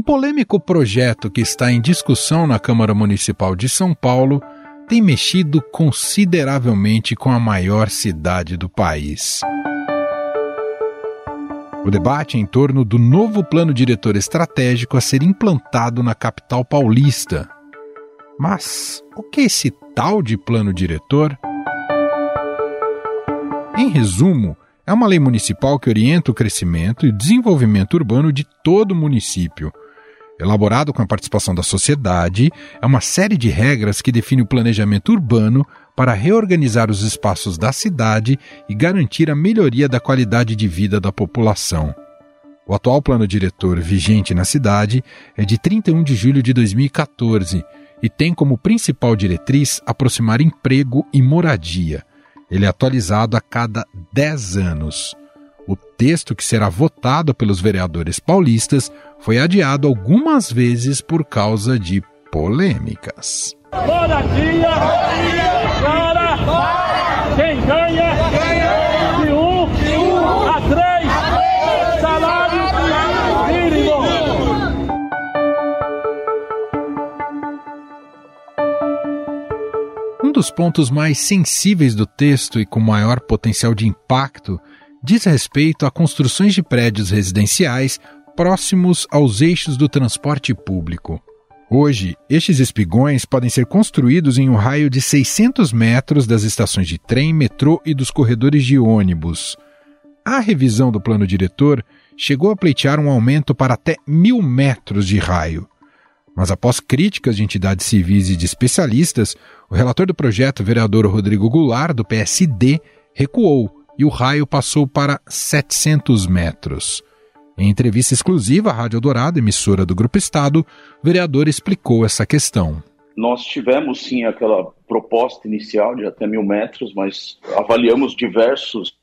Um polêmico projeto que está em discussão na Câmara Municipal de São Paulo tem mexido consideravelmente com a maior cidade do país. O debate é em torno do novo plano diretor estratégico a ser implantado na capital paulista. Mas o que é esse tal de plano diretor? Em resumo, é uma lei municipal que orienta o crescimento e desenvolvimento urbano de todo o município. Elaborado com a participação da sociedade, é uma série de regras que define o planejamento urbano para reorganizar os espaços da cidade e garantir a melhoria da qualidade de vida da população. O atual plano diretor vigente na cidade é de 31 de julho de 2014 e tem como principal diretriz aproximar emprego e moradia ele é atualizado a cada 10 anos. O texto que será votado pelos vereadores paulistas foi adiado algumas vezes por causa de polêmicas. Moradia, para quem ganha, ganha de um, de um a três salários mínimos. Um dos pontos mais sensíveis do texto e com maior potencial de impacto diz respeito a construções de prédios residenciais próximos aos eixos do transporte público. Hoje, estes espigões podem ser construídos em um raio de 600 metros das estações de trem, metrô e dos corredores de ônibus. A revisão do plano diretor chegou a pleitear um aumento para até mil metros de raio. Mas após críticas de entidades civis e de especialistas, o relator do projeto, vereador Rodrigo Goulart, do PSD, recuou e o raio passou para 700 metros. Em entrevista exclusiva à Rádio Dourado, emissora do Grupo Estado, o vereador explicou essa questão. Nós tivemos sim aquela proposta inicial de até mil metros, mas avaliamos diversos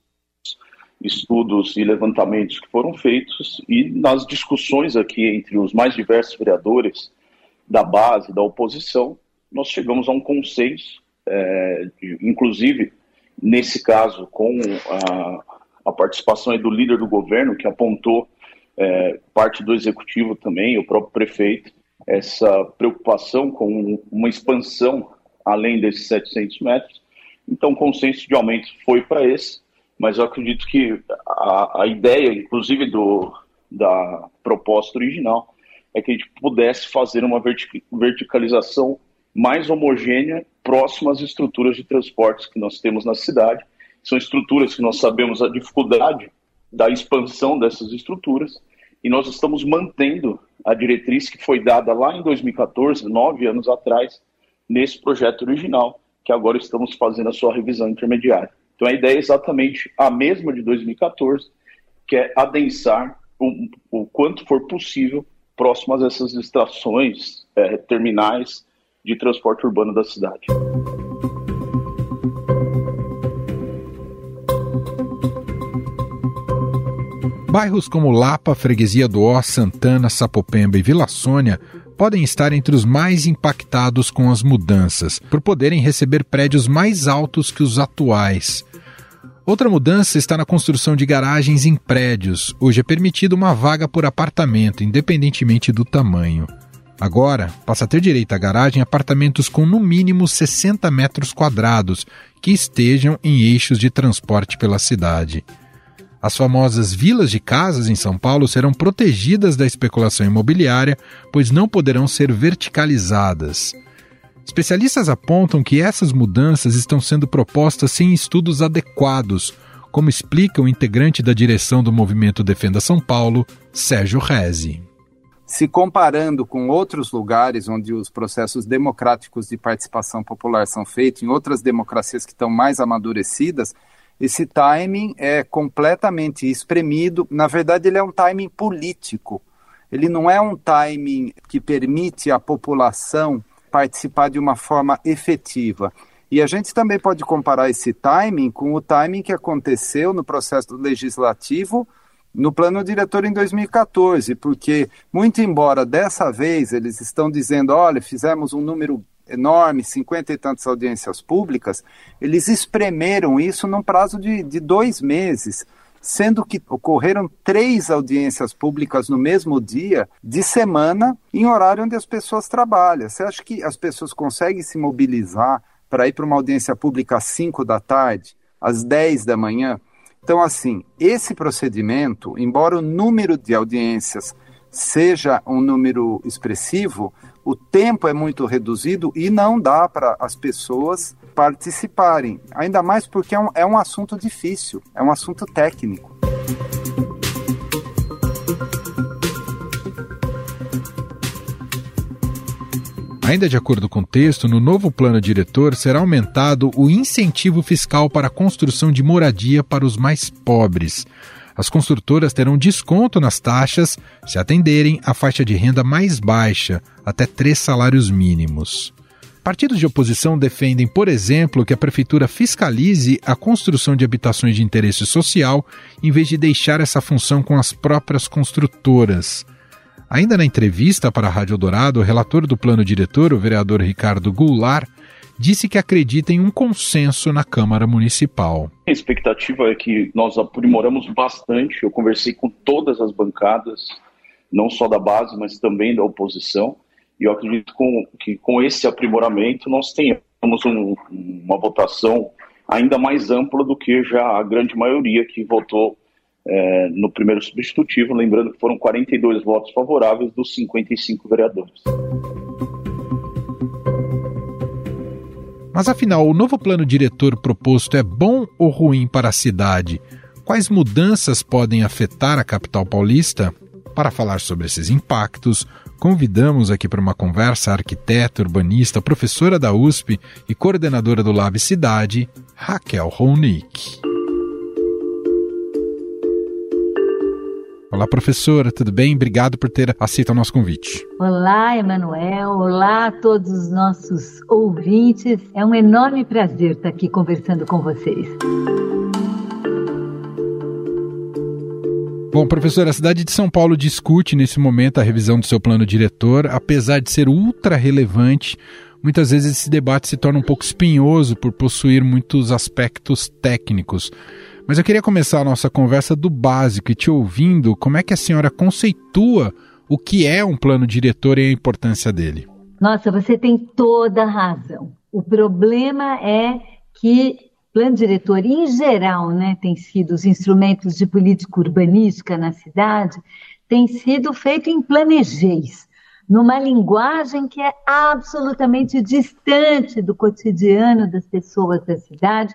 estudos e levantamentos que foram feitos e nas discussões aqui entre os mais diversos vereadores da base, da oposição, nós chegamos a um consenso, é, de, inclusive, nesse caso, com a, a, participação do líder do governo, que apontou é, parte do executivo também, o próprio prefeito, essa preocupação com uma expansão além desses 700 metros. Então, o consenso de aumento foi para esse, mas eu acredito que a, a ideia, inclusive, do, da proposta original, é que a gente pudesse fazer uma verticalização mais homogênea, próxima às estruturas de transportes que nós temos na cidade. São estruturas que nós sabemos a dificuldade da expansão dessas estruturas e nós estamos mantendo a diretriz que foi dada lá em 2014, nove anos atrás, nesse projeto original, que agora estamos fazendo a sua revisão intermediária. Então a ideia é exatamente a mesma de 2014, que é adensar o, o quanto for possível próximas a essas estações é, terminais de transporte urbano da cidade. Bairros como Lapa, Freguesia do Ó, Santana, Sapopemba e Vila Sônia podem estar entre os mais impactados com as mudanças, por poderem receber prédios mais altos que os atuais. Outra mudança está na construção de garagens em prédios. Hoje é permitido uma vaga por apartamento, independentemente do tamanho. Agora, passa a ter direito à garagem apartamentos com no mínimo 60 metros quadrados que estejam em eixos de transporte pela cidade. As famosas vilas de casas em São Paulo serão protegidas da especulação imobiliária, pois não poderão ser verticalizadas. Especialistas apontam que essas mudanças estão sendo propostas sem estudos adequados, como explica o integrante da direção do movimento Defenda São Paulo, Sérgio Rezi. Se comparando com outros lugares onde os processos democráticos de participação popular são feitos, em outras democracias que estão mais amadurecidas, esse timing é completamente espremido. Na verdade, ele é um timing político. Ele não é um timing que permite à população participar de uma forma efetiva. E a gente também pode comparar esse timing com o timing que aconteceu no processo legislativo no plano diretor em 2014, porque, muito embora dessa vez eles estão dizendo, olha, fizemos um número enorme, cinquenta e tantas audiências públicas, eles espremeram isso num prazo de, de dois meses sendo que ocorreram três audiências públicas no mesmo dia, de semana, em horário onde as pessoas trabalham. Você acha que as pessoas conseguem se mobilizar para ir para uma audiência pública às 5 da tarde, às 10 da manhã? Então, assim, esse procedimento, embora o número de audiências seja um número expressivo, o tempo é muito reduzido e não dá para as pessoas participarem. Ainda mais porque é um, é um assunto difícil, é um assunto técnico. Ainda de acordo com o texto, no novo plano diretor será aumentado o incentivo fiscal para a construção de moradia para os mais pobres. As construtoras terão desconto nas taxas se atenderem à faixa de renda mais baixa, até três salários mínimos. Partidos de oposição defendem, por exemplo, que a prefeitura fiscalize a construção de habitações de interesse social, em vez de deixar essa função com as próprias construtoras. Ainda na entrevista para a Rádio Dourado, o relator do plano diretor, o vereador Ricardo Goulart, disse que acredita em um consenso na Câmara Municipal. A expectativa é que nós aprimoramos bastante. Eu conversei com todas as bancadas, não só da base, mas também da oposição e eu acredito com, que com esse aprimoramento nós tenhamos um, uma votação ainda mais ampla do que já a grande maioria que votou é, no primeiro substitutivo, lembrando que foram 42 votos favoráveis dos 55 vereadores. Mas afinal, o novo plano diretor proposto é bom ou ruim para a cidade? Quais mudanças podem afetar a capital paulista? Para falar sobre esses impactos, convidamos aqui para uma conversa a arquiteta, urbanista, professora da USP e coordenadora do Lab Cidade, Raquel Ronick. Olá, professora, tudo bem? Obrigado por ter aceito o nosso convite. Olá, Emanuel. Olá a todos os nossos ouvintes. É um enorme prazer estar aqui conversando com vocês. Bom, professor, a cidade de São Paulo discute nesse momento a revisão do seu plano diretor, apesar de ser ultra relevante. Muitas vezes esse debate se torna um pouco espinhoso por possuir muitos aspectos técnicos. Mas eu queria começar a nossa conversa do básico e te ouvindo como é que a senhora conceitua o que é um plano diretor e a importância dele. Nossa, você tem toda a razão. O problema é que plano diretor em geral, né, tem sido os instrumentos de política urbanística na cidade, tem sido feito em planejês, numa linguagem que é absolutamente distante do cotidiano das pessoas da cidade.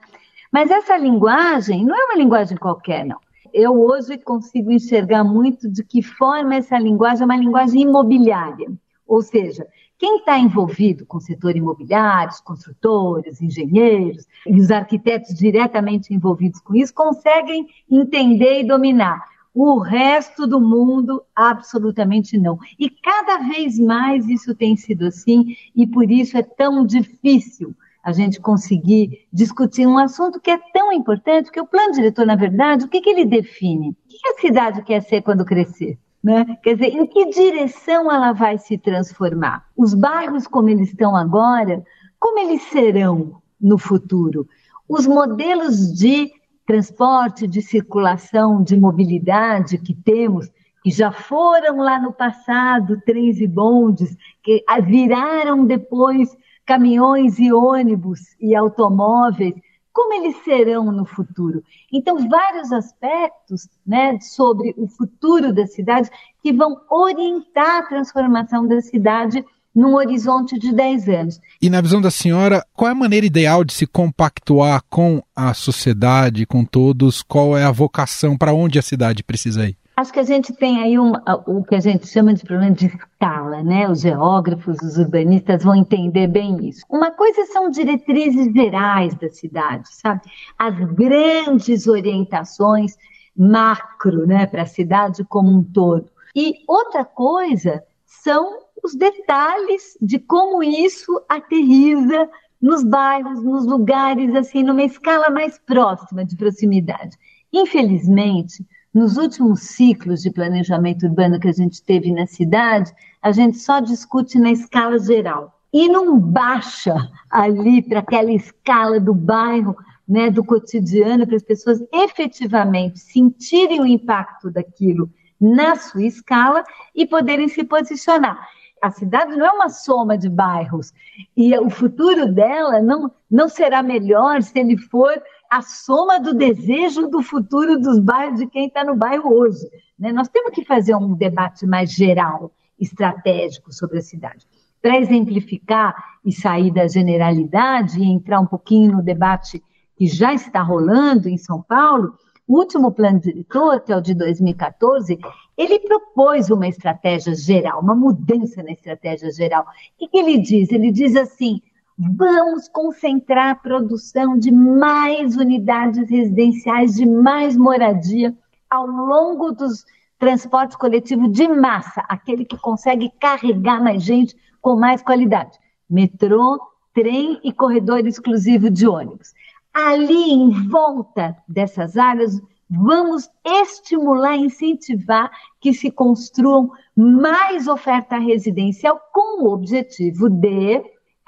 Mas essa linguagem não é uma linguagem qualquer, não. Eu hoje consigo enxergar muito de que forma essa linguagem é uma linguagem imobiliária. Ou seja, quem está envolvido com o setor imobiliário, os construtores, engenheiros e os arquitetos diretamente envolvidos com isso conseguem entender e dominar. O resto do mundo, absolutamente não. E cada vez mais isso tem sido assim, e por isso é tão difícil a gente conseguir discutir um assunto que é tão importante, que o plano diretor, na verdade, o que, que ele define? O que a cidade quer ser quando crescer? Né? Quer dizer, em que direção ela vai se transformar? Os bairros como eles estão agora, como eles serão no futuro? Os modelos de transporte, de circulação, de mobilidade que temos, que já foram lá no passado trens e bondes, que viraram depois caminhões e ônibus e automóveis, como eles serão no futuro. Então, vários aspectos né, sobre o futuro da cidade que vão orientar a transformação da cidade num horizonte de 10 anos. E na visão da senhora, qual é a maneira ideal de se compactuar com a sociedade, com todos? Qual é a vocação para onde a cidade precisa ir? Acho que a gente tem aí um, o que a gente chama de problema de escala, né? Os geógrafos, os urbanistas vão entender bem isso. Uma coisa são diretrizes gerais da cidade, sabe? As grandes orientações macro, né, para a cidade como um todo. E outra coisa são os detalhes de como isso aterriza nos bairros, nos lugares, assim, numa escala mais próxima de proximidade. Infelizmente, nos últimos ciclos de planejamento urbano que a gente teve na cidade, a gente só discute na escala geral. E não baixa ali para aquela escala do bairro né, do cotidiano para as pessoas efetivamente sentirem o impacto daquilo na sua escala e poderem se posicionar. A cidade não é uma soma de bairros e o futuro dela não, não será melhor se ele for a soma do desejo do futuro dos bairros de quem está no bairro hoje. Né? Nós temos que fazer um debate mais geral, estratégico sobre a cidade. Para exemplificar e sair da generalidade e entrar um pouquinho no debate que já está rolando em São Paulo, o último plano diretor, que é o de 2014, ele propôs uma estratégia geral, uma mudança na estratégia geral. O que ele diz? Ele diz assim: vamos concentrar a produção de mais unidades residenciais, de mais moradia ao longo dos transportes coletivos de massa, aquele que consegue carregar mais gente com mais qualidade. Metrô, trem e corredor exclusivo de ônibus ali em volta dessas áreas, vamos estimular, incentivar que se construam mais oferta residencial com o objetivo de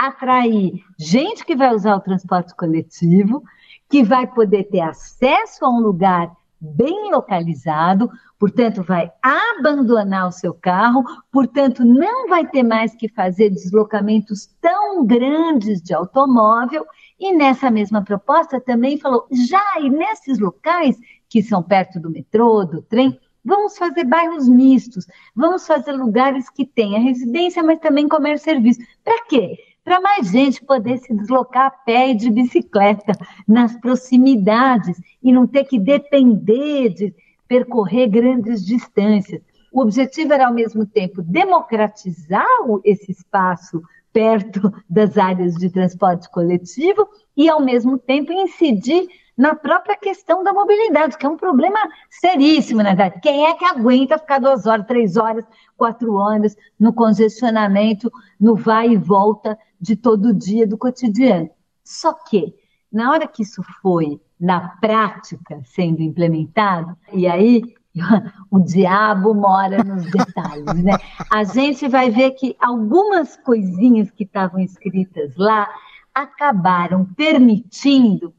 atrair gente que vai usar o transporte coletivo, que vai poder ter acesso a um lugar bem localizado, portanto, vai abandonar o seu carro, portanto, não vai ter mais que fazer deslocamentos tão grandes de automóvel e nessa mesma proposta também falou: já e nesses locais que são perto do metrô, do trem, vamos fazer bairros mistos, vamos fazer lugares que tenha residência, mas também comércio e serviço. Para quê? Para mais gente poder se deslocar a pé e de bicicleta nas proximidades e não ter que depender de percorrer grandes distâncias. O objetivo era, ao mesmo tempo, democratizar esse espaço perto das áreas de transporte coletivo e, ao mesmo tempo, incidir na própria questão da mobilidade, que é um problema seríssimo, na verdade. Quem é que aguenta ficar duas horas, três horas, quatro horas no congestionamento, no vai e volta de todo dia do cotidiano? Só que, na hora que isso foi, na prática, sendo implementado, e aí o diabo mora nos detalhes, né? A gente vai ver que algumas coisinhas que estavam escritas lá acabaram permitindo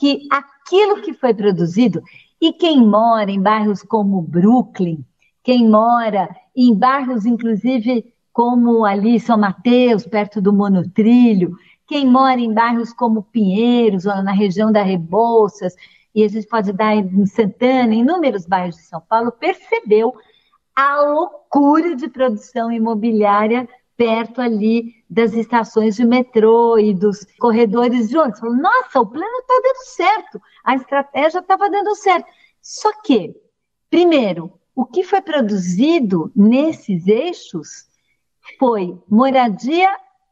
que aquilo que foi produzido, e quem mora em bairros como Brooklyn, quem mora em bairros, inclusive, como ali São Mateus, perto do monotrilho, quem mora em bairros como Pinheiros, ou na região da Rebouças, e a gente pode dar em Santana, em inúmeros bairros de São Paulo, percebeu a loucura de produção imobiliária perto ali das estações de metrô e dos corredores de ônibus. Falou, nossa, o plano está dando certo, a estratégia estava dando certo. Só que, primeiro, o que foi produzido nesses eixos foi moradia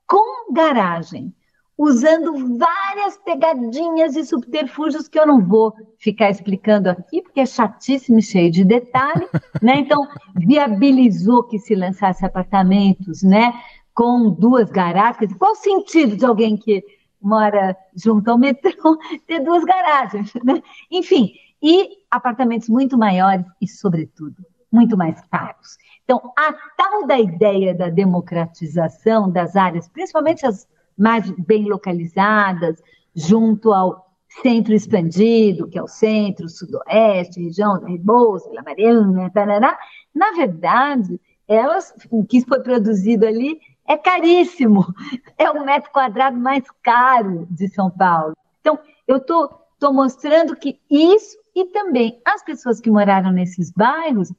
com garagem usando várias pegadinhas e subterfúgios que eu não vou ficar explicando aqui, porque é chatíssimo e cheio de detalhe, né? Então, viabilizou que se lançasse apartamentos, né? Com duas garagens. Qual o sentido de alguém que mora junto ao metrô ter duas garagens, né? Enfim, e apartamentos muito maiores e, sobretudo, muito mais caros. Então, a tal da ideia da democratização das áreas, principalmente as mais bem localizadas, junto ao centro expandido, que é o centro, sudoeste, região da Rebouça, Vila Mariana, tarará, na verdade, elas, o que foi produzido ali é caríssimo, é o metro quadrado mais caro de São Paulo. Então, eu estou mostrando que isso e também as pessoas que moraram nesses bairros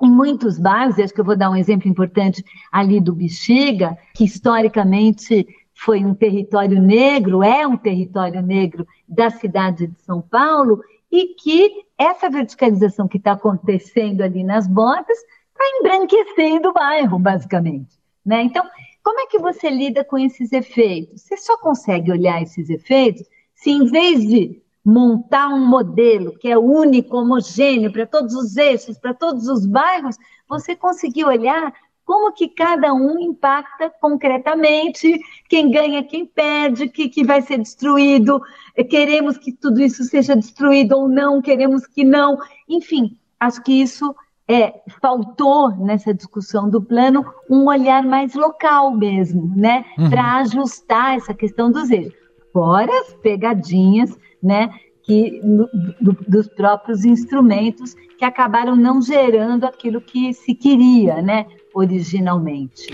em muitos bairros, acho que eu vou dar um exemplo importante ali do Bexiga, que historicamente foi um território negro, é um território negro da cidade de São Paulo, e que essa verticalização que está acontecendo ali nas bordas está embranquecendo o bairro, basicamente. Né? Então, como é que você lida com esses efeitos? Você só consegue olhar esses efeitos se, em vez de montar um modelo que é único, homogêneo para todos os eixos, para todos os bairros, você conseguir olhar como que cada um impacta concretamente, quem ganha, quem perde, o que, que vai ser destruído, queremos que tudo isso seja destruído ou não, queremos que não, enfim, acho que isso é, faltou nessa discussão do plano um olhar mais local mesmo, né, uhum. para ajustar essa questão dos eixos. Fora as pegadinhas, né, que, do, dos próprios instrumentos que acabaram não gerando aquilo que se queria, né, originalmente.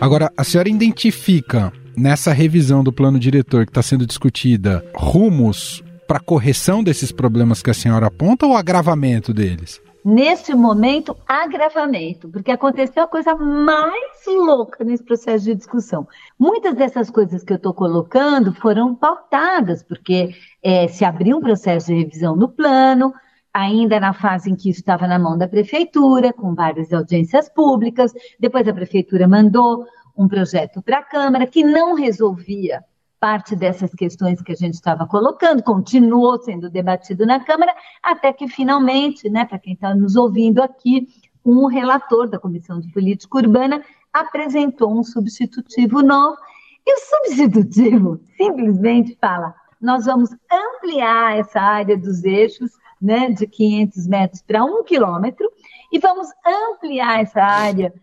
Agora, a senhora identifica nessa revisão do plano diretor que está sendo discutida rumos para correção desses problemas que a senhora aponta ou agravamento deles? Neste momento, agravamento, porque aconteceu a coisa mais louca nesse processo de discussão. Muitas dessas coisas que eu estou colocando foram pautadas, porque é, se abriu um processo de revisão no plano, ainda na fase em que isso estava na mão da prefeitura, com várias audiências públicas, depois a prefeitura mandou um projeto para a Câmara que não resolvia parte dessas questões que a gente estava colocando, continuou sendo debatido na Câmara, até que finalmente, né, para quem está nos ouvindo aqui, um relator da Comissão de Política Urbana apresentou um substitutivo novo, e o substitutivo simplesmente fala: nós vamos ampliar essa área dos eixos né, de 500 metros para um quilômetro, e vamos ampliar essa área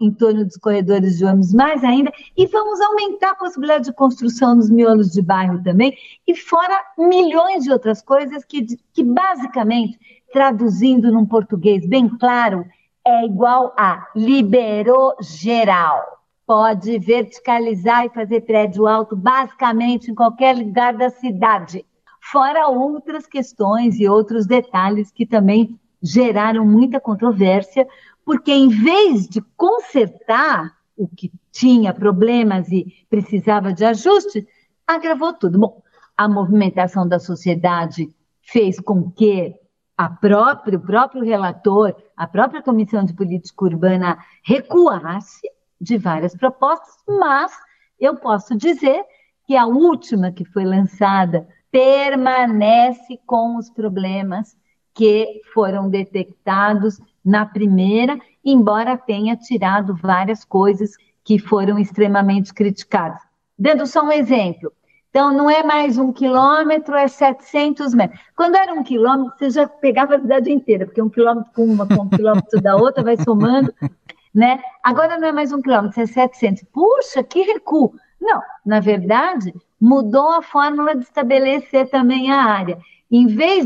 em torno dos corredores de ônibus mais ainda, e vamos aumentar a possibilidade de construção nos miolos de bairro também, e fora milhões de outras coisas que, que basicamente, traduzindo num português bem claro, é igual a liberou geral. Pode verticalizar e fazer prédio alto basicamente em qualquer lugar da cidade. Fora outras questões e outros detalhes que também geraram muita controvérsia, porque em vez de consertar o que tinha problemas e precisava de ajuste, agravou tudo. Bom, a movimentação da sociedade fez com que a própria, o próprio relator, a própria Comissão de Política Urbana recuasse de várias propostas, mas eu posso dizer que a última que foi lançada permanece com os problemas que foram detectados na primeira, embora tenha tirado várias coisas que foram extremamente criticadas. Dando só um exemplo. Então, não é mais um quilômetro, é 700 metros. Quando era um quilômetro, você já pegava a cidade inteira, porque um quilômetro com uma, com um quilômetro da outra, vai somando, né? Agora não é mais um quilômetro, é 700. Puxa, que recuo! Não, na verdade, mudou a fórmula de estabelecer também a área. Em vez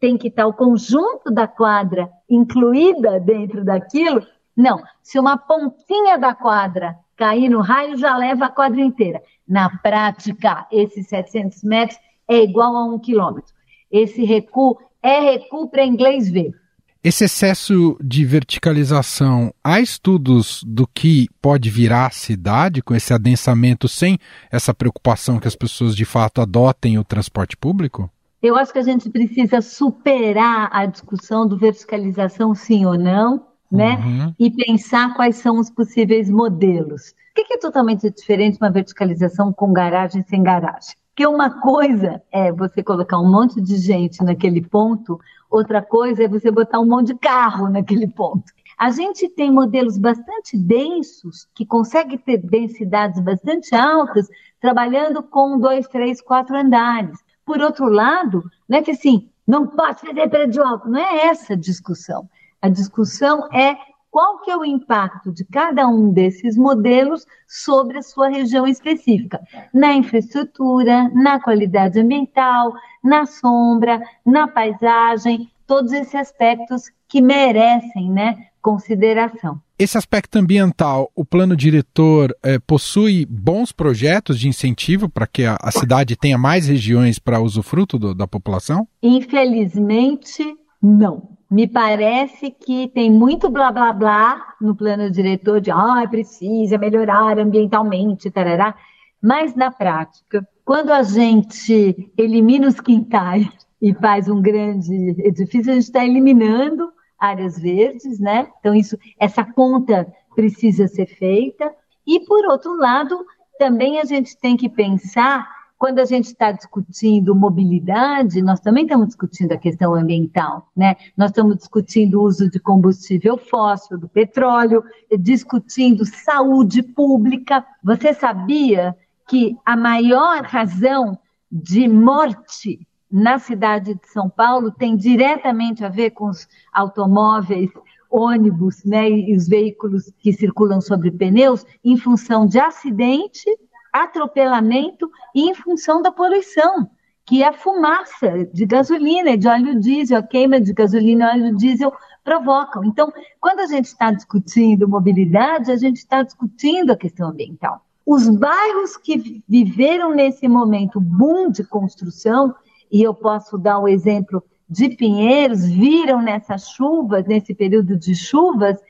tem que estar o conjunto da quadra incluída dentro daquilo. Não, se uma pontinha da quadra cair no raio, já leva a quadra inteira. Na prática, esses 700 metros é igual a um quilômetro. Esse recuo é recuo para inglês ver. Esse excesso de verticalização, há estudos do que pode virar a cidade com esse adensamento sem essa preocupação que as pessoas de fato adotem o transporte público? Eu acho que a gente precisa superar a discussão do verticalização sim ou não, né? Uhum. E pensar quais são os possíveis modelos. O que é totalmente diferente uma verticalização com garagem sem garagem? Porque uma coisa é você colocar um monte de gente naquele ponto, outra coisa é você botar um monte de carro naquele ponto. A gente tem modelos bastante densos, que conseguem ter densidades bastante altas, trabalhando com dois, três, quatro andares. Por outro lado, não é que assim, não pode fazer prédio alto, não é essa a discussão. A discussão é qual que é o impacto de cada um desses modelos sobre a sua região específica, na infraestrutura, na qualidade ambiental, na sombra, na paisagem, todos esses aspectos que merecem, né, consideração. Esse aspecto ambiental, o plano diretor é, possui bons projetos de incentivo para que a, a, cidade tenha mais regiões para usufruto do, da população? Infelizmente, não. Me parece que tem muito blá blá blá no plano diretor de ah, precisa melhorar ambientalmente, tarará. Mas na prática, quando a gente elimina os quintais e faz um grande edifício, a gente está eliminando áreas verdes, né? Então isso, essa conta precisa ser feita. E por outro lado, também a gente tem que pensar quando a gente está discutindo mobilidade, nós também estamos discutindo a questão ambiental, né? Nós estamos discutindo o uso de combustível fóssil, do petróleo, discutindo saúde pública. Você sabia que a maior razão de morte na cidade de São Paulo tem diretamente a ver com os automóveis ônibus né, e os veículos que circulam sobre pneus em função de acidente, atropelamento e em função da poluição, que é a fumaça de gasolina, de óleo diesel, a queima de gasolina e óleo diesel provocam. Então, quando a gente está discutindo mobilidade, a gente está discutindo a questão ambiental. Os bairros que viveram nesse momento boom de construção, e eu posso dar o exemplo de Pinheiros, viram nessas chuvas, nesse período de chuvas,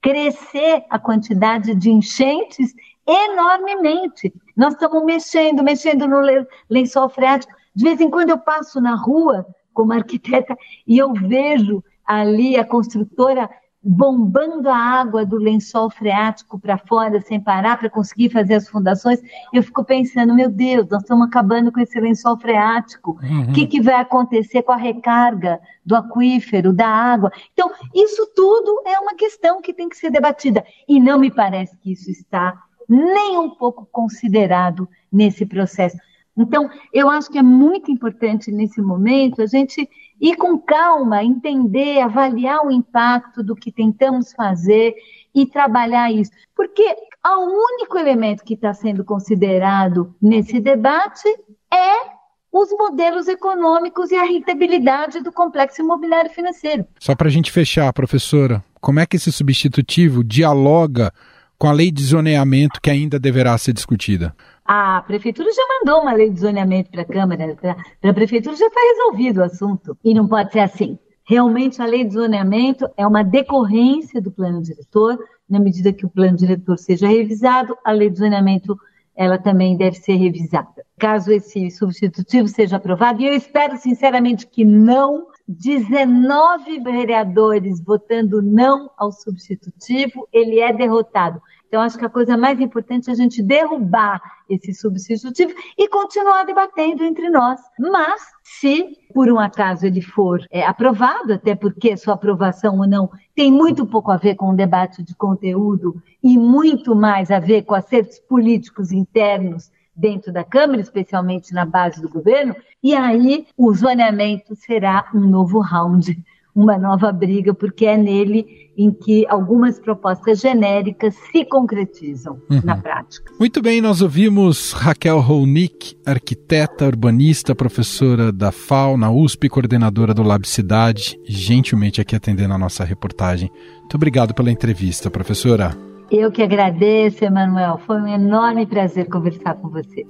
crescer a quantidade de enchentes enormemente. Nós estamos mexendo, mexendo no lençol freático. De vez em quando eu passo na rua como arquiteta e eu vejo ali a construtora bombando a água do lençol freático para fora sem parar para conseguir fazer as fundações, eu fico pensando, meu Deus, nós estamos acabando com esse lençol freático. O uhum. que, que vai acontecer com a recarga do aquífero, da água? Então, isso tudo é uma questão que tem que ser debatida. E não me parece que isso está nem um pouco considerado nesse processo. Então, eu acho que é muito importante nesse momento a gente ir com calma, entender, avaliar o impacto do que tentamos fazer e trabalhar isso. Porque o único elemento que está sendo considerado nesse debate é os modelos econômicos e a rentabilidade do complexo imobiliário financeiro. Só para a gente fechar, professora, como é que esse substitutivo dialoga com a lei de zoneamento que ainda deverá ser discutida? A prefeitura já mandou uma lei de zoneamento para a Câmara, para a prefeitura já está resolvido o assunto. E não pode ser assim. Realmente, a lei de zoneamento é uma decorrência do plano diretor. Na medida que o plano diretor seja revisado, a lei de zoneamento ela também deve ser revisada. Caso esse substitutivo seja aprovado, e eu espero sinceramente que não, 19 vereadores votando não ao substitutivo, ele é derrotado. Então, acho que a coisa mais importante é a gente derrubar esse substitutivo e continuar debatendo entre nós. Mas, se por um acaso ele for é, aprovado, até porque sua aprovação ou não tem muito pouco a ver com o debate de conteúdo e muito mais a ver com acertos políticos internos dentro da Câmara, especialmente na base do governo, e aí o zoneamento será um novo round uma nova briga, porque é nele em que algumas propostas genéricas se concretizam uhum. na prática. Muito bem, nós ouvimos Raquel Rounik, arquiteta, urbanista, professora da FAO na USP, coordenadora do Lab Cidade, gentilmente aqui atendendo a nossa reportagem. Muito obrigado pela entrevista, professora. Eu que agradeço, Emanuel. Foi um enorme prazer conversar com você.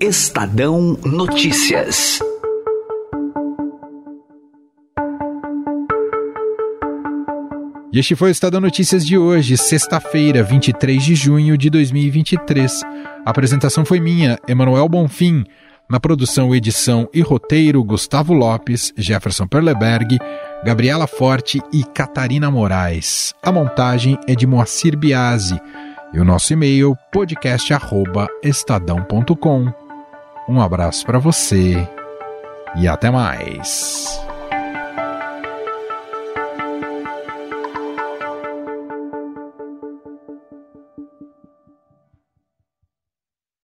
Estadão Notícias. E este foi o Estado Notícias de hoje, sexta-feira, 23 de junho de 2023. A apresentação foi minha, Emanuel Bonfim. Na produção, edição e roteiro, Gustavo Lopes, Jefferson Perleberg, Gabriela Forte e Catarina Moraes. A montagem é de Moacir Biasi. E o nosso e-mail, podcast.estadão.com. Um abraço para você e até mais.